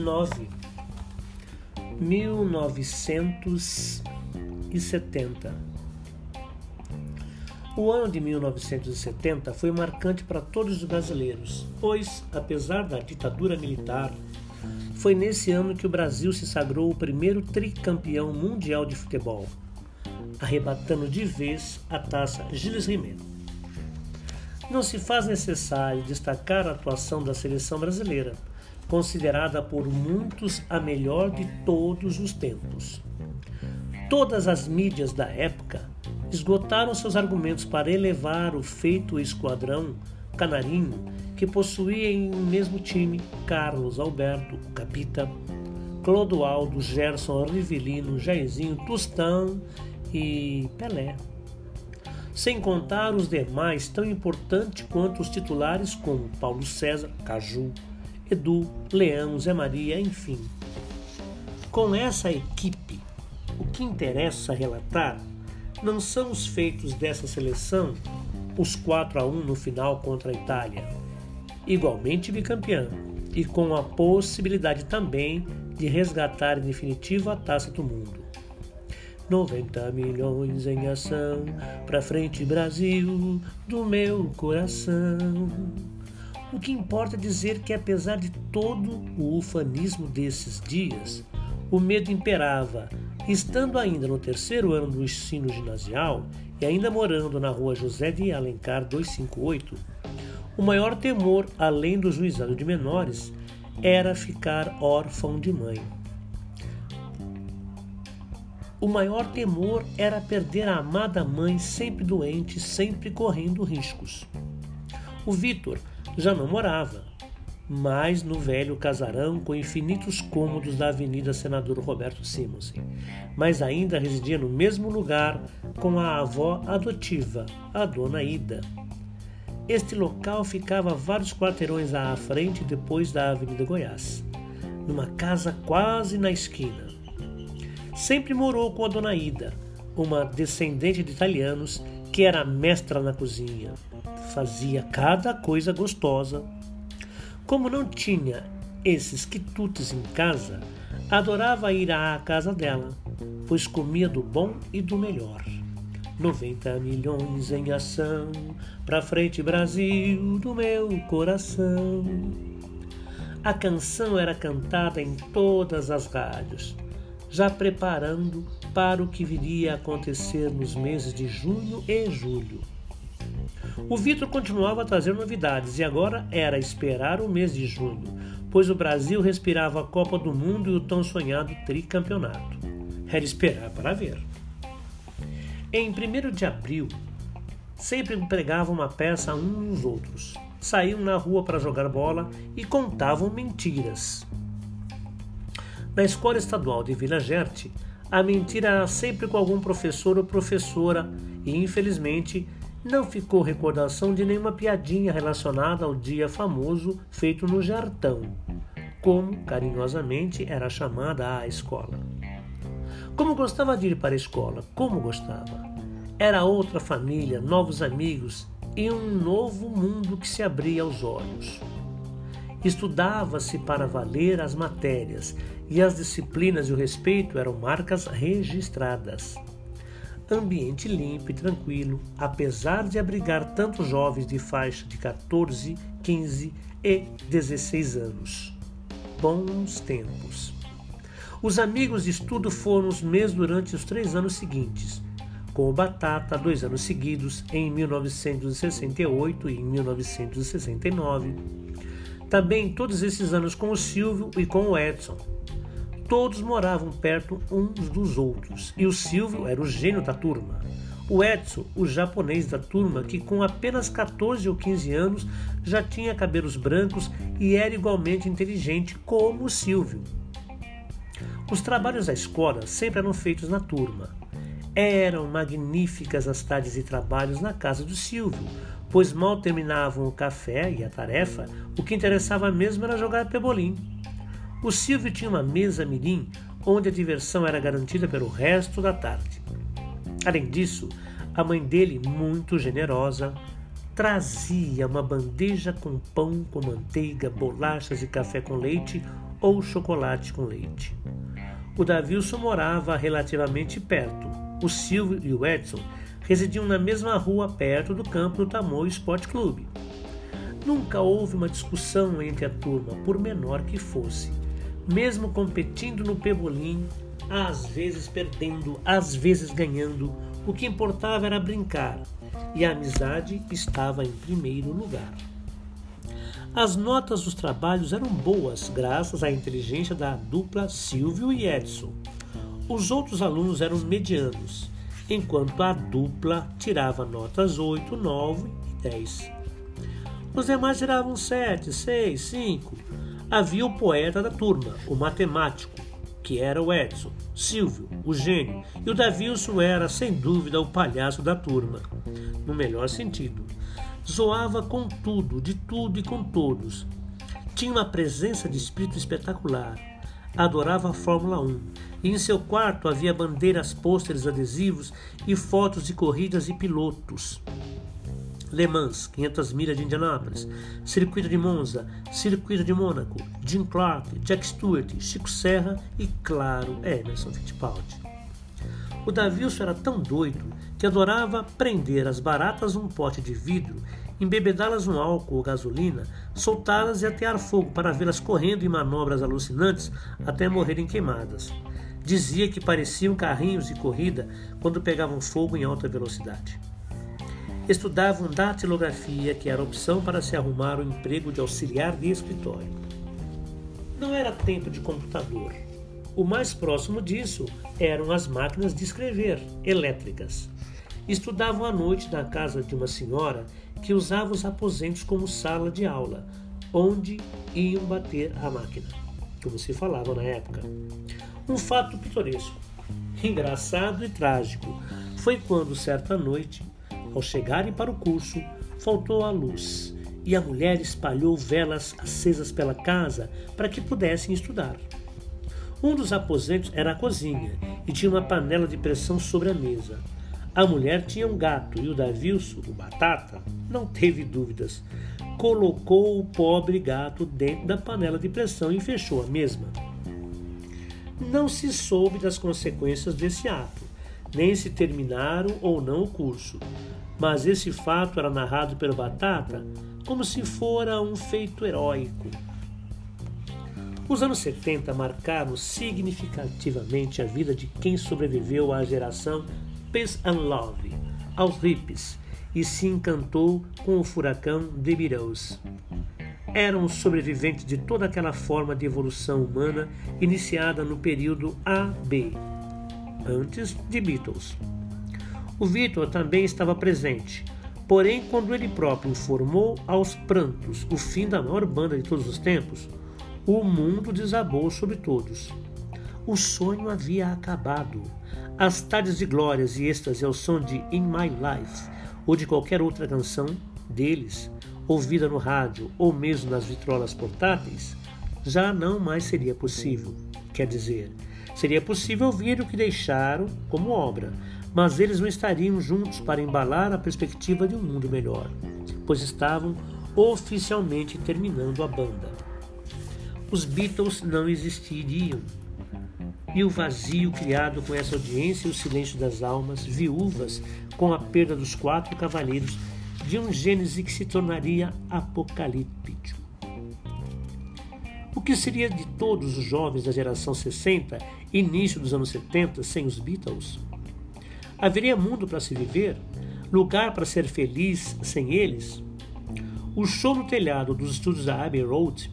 9. 1970. O ano de 1970 foi marcante para todos os brasileiros, pois, apesar da ditadura militar, foi nesse ano que o Brasil se sagrou o primeiro tricampeão mundial de futebol, arrebatando de vez a taça Gilles Rimet. Não se faz necessário destacar a atuação da seleção brasileira, considerada por muitos a melhor de todos os tempos. Todas as mídias da época esgotaram seus argumentos para elevar o feito esquadrão canarinho que possuía em um mesmo time Carlos Alberto, Capita, Clodoaldo, Gerson, Rivelino, Jairzinho, Tostão e Pelé. Sem contar os demais tão importantes quanto os titulares como Paulo César, Caju, Edu, Leão, Zé Maria, enfim. Com essa equipe, o que interessa relatar não são os feitos dessa seleção, os 4 a 1 no final contra a Itália, igualmente bicampeã, e com a possibilidade também de resgatar em definitivo a taça do mundo. 90 milhões em ação, pra frente Brasil, do meu coração. O que importa é dizer que, apesar de todo o ufanismo desses dias, o medo imperava. Estando ainda no terceiro ano do ensino ginasial e ainda morando na rua José de Alencar 258, o maior temor, além do juizado de menores, era ficar órfão de mãe. O maior temor era perder a amada mãe, sempre doente, sempre correndo riscos. O Vitor já não morava, mas no velho casarão com infinitos cômodos da Avenida Senador Roberto Simonsen, mas ainda residia no mesmo lugar com a avó adotiva, a dona Ida. Este local ficava vários quarteirões à frente depois da Avenida Goiás, numa casa quase na esquina. Sempre morou com a dona Ida, uma descendente de italianos que era mestra na cozinha, fazia cada coisa gostosa. Como não tinha esses quitutes em casa, adorava ir à casa dela, pois comia do bom e do melhor. 90 milhões em ação, pra frente Brasil do meu coração. A canção era cantada em todas as rádios, já preparando para o que viria a acontecer nos meses de junho e julho. O Vitor continuava a trazer novidades e agora era esperar o mês de junho, pois o Brasil respirava a Copa do Mundo e o tão sonhado tricampeonato. Era esperar para ver. Em 1 de abril, sempre empregavam uma peça uns nos outros. Saíam na rua para jogar bola e contavam mentiras. Na escola estadual de Vila Gerte, a mentira era sempre com algum professor ou professora e, infelizmente, não ficou recordação de nenhuma piadinha relacionada ao dia famoso feito no Jartão, como carinhosamente era chamada a escola. Como gostava de ir para a escola, como gostava! Era outra família, novos amigos e um novo mundo que se abria aos olhos. Estudava-se para valer as matérias e as disciplinas e o respeito eram marcas registradas ambiente limpo e tranquilo, apesar de abrigar tantos jovens de faixa de 14, 15 e 16 anos. Bons tempos. Os amigos de estudo foram os mesmos durante os três anos seguintes, com o Batata dois anos seguidos, em 1968 e em 1969. Também todos esses anos com o Silvio e com o Edson, Todos moravam perto uns dos outros, e o Silvio era o gênio da turma. O Edson, o japonês da turma, que com apenas 14 ou 15 anos já tinha cabelos brancos e era igualmente inteligente como o Silvio. Os trabalhos da escola sempre eram feitos na turma. Eram magníficas as tardes de trabalhos na casa do Silvio, pois mal terminavam o café e a tarefa, o que interessava mesmo era jogar pebolim. O Silvio tinha uma mesa mirim onde a diversão era garantida pelo resto da tarde. Além disso, a mãe dele, muito generosa, trazia uma bandeja com pão com manteiga, bolachas e café com leite ou chocolate com leite. O Davilson morava relativamente perto. O Silvio e o Edson residiam na mesma rua perto do campo do Tamoio Esporte Clube. Nunca houve uma discussão entre a turma, por menor que fosse. Mesmo competindo no pebolim, às vezes perdendo, às vezes ganhando, o que importava era brincar, e a amizade estava em primeiro lugar. As notas dos trabalhos eram boas, graças à inteligência da dupla Silvio e Edson. Os outros alunos eram medianos, enquanto a dupla tirava notas 8, 9 e 10. Os demais tiravam 7, 6, 5. Havia o poeta da turma, o matemático, que era o Edson, Silvio, o gênio, e o Davilson era, sem dúvida, o palhaço da turma, no melhor sentido. Zoava com tudo, de tudo e com todos. Tinha uma presença de espírito espetacular. Adorava a Fórmula 1 e em seu quarto havia bandeiras, pôsteres adesivos e fotos de corridas e pilotos. Le Mans, 500 milhas de Indianápolis, Circuito de Monza, Circuito de Mônaco, Jim Clark, Jack Stewart, Chico Serra e, claro, Emerson Fittipaldi. O Davilson era tão doido que adorava prender as baratas num pote de vidro, embebedá-las no álcool ou gasolina, soltá-las e atear fogo para vê-las correndo em manobras alucinantes até morrerem queimadas. Dizia que pareciam carrinhos de corrida quando pegavam fogo em alta velocidade. Estudavam datilografia, que era opção para se arrumar o emprego de auxiliar de escritório. Não era tempo de computador. O mais próximo disso eram as máquinas de escrever, elétricas. Estudavam à noite na casa de uma senhora que usava os aposentos como sala de aula, onde iam bater a máquina, como se falava na época. Um fato pitoresco, engraçado e trágico foi quando, certa noite, ao chegarem para o curso, faltou a luz e a mulher espalhou velas acesas pela casa para que pudessem estudar. Um dos aposentos era a cozinha e tinha uma panela de pressão sobre a mesa. A mulher tinha um gato e o Davilson, o Batata, não teve dúvidas. Colocou o pobre gato dentro da panela de pressão e fechou a mesma. Não se soube das consequências desse ato, nem se terminaram ou não o curso, mas esse fato era narrado pelo Batata como se fora um feito heróico. Os anos 70 marcaram significativamente a vida de quem sobreviveu à geração Peace and Love, aos hippies, e se encantou com o furacão The Beatles. Eram sobreviventes de toda aquela forma de evolução humana iniciada no período AB, antes de Beatles. O Vitor também estava presente, porém, quando ele próprio informou aos prantos o fim da maior banda de todos os tempos, o mundo desabou sobre todos. O sonho havia acabado. As tardes de glórias e êxtase ao som de In My Life ou de qualquer outra canção deles, ouvida no rádio ou mesmo nas vitrolas portáteis, já não mais seria possível. Quer dizer, seria possível ouvir o que deixaram como obra, mas eles não estariam juntos para embalar a perspectiva de um mundo melhor, pois estavam oficialmente terminando a banda. Os Beatles não existiriam. E o vazio criado com essa audiência e o silêncio das almas, viúvas com a perda dos quatro cavaleiros de um Gênese que se tornaria apocalíptico. O que seria de todos os jovens da geração 60 início dos anos 70 sem os Beatles? Haveria mundo para se viver? Lugar para ser feliz sem eles? O show no telhado dos estúdios da Abbey Road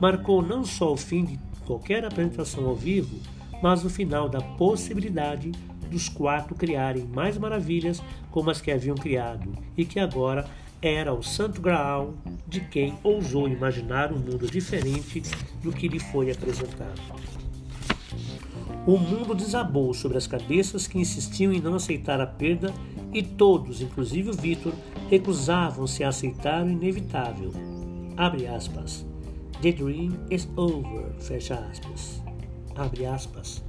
marcou não só o fim de qualquer apresentação ao vivo, mas o final da possibilidade dos quatro criarem mais maravilhas como as que haviam criado e que agora era o santo graal de quem ousou imaginar um mundo diferente do que lhe foi apresentado. O mundo desabou sobre as cabeças que insistiam em não aceitar a perda e todos, inclusive o Vitor, recusavam-se a aceitar o inevitável. Abre aspas. The dream is over. Fecha aspas. Abre aspas.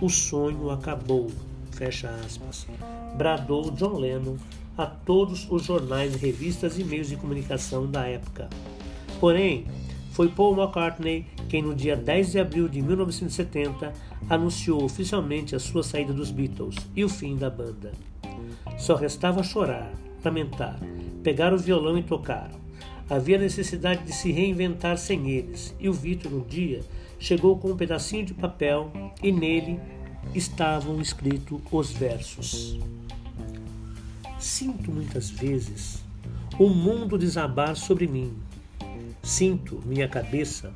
O sonho acabou. Fecha aspas. Bradou John Lennon a todos os jornais, revistas e meios de comunicação da época. Porém, Foi Paul McCartney quem, no dia 10 de abril de 1970, anunciou oficialmente a sua saída dos Beatles e o fim da banda. Só restava chorar, lamentar, pegar o violão e tocar. Havia necessidade de se reinventar sem eles, e o Vitor, um dia, chegou com um pedacinho de papel e nele estavam escritos os versos. Sinto muitas vezes o mundo desabar sobre mim. Sinto minha cabeça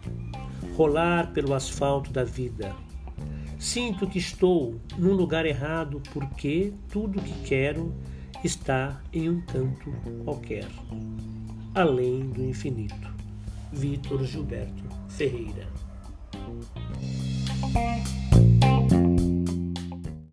rolar pelo asfalto da vida. Sinto que estou num lugar errado porque tudo que quero está em um canto qualquer, além do infinito. Vitor Gilberto Ferreira.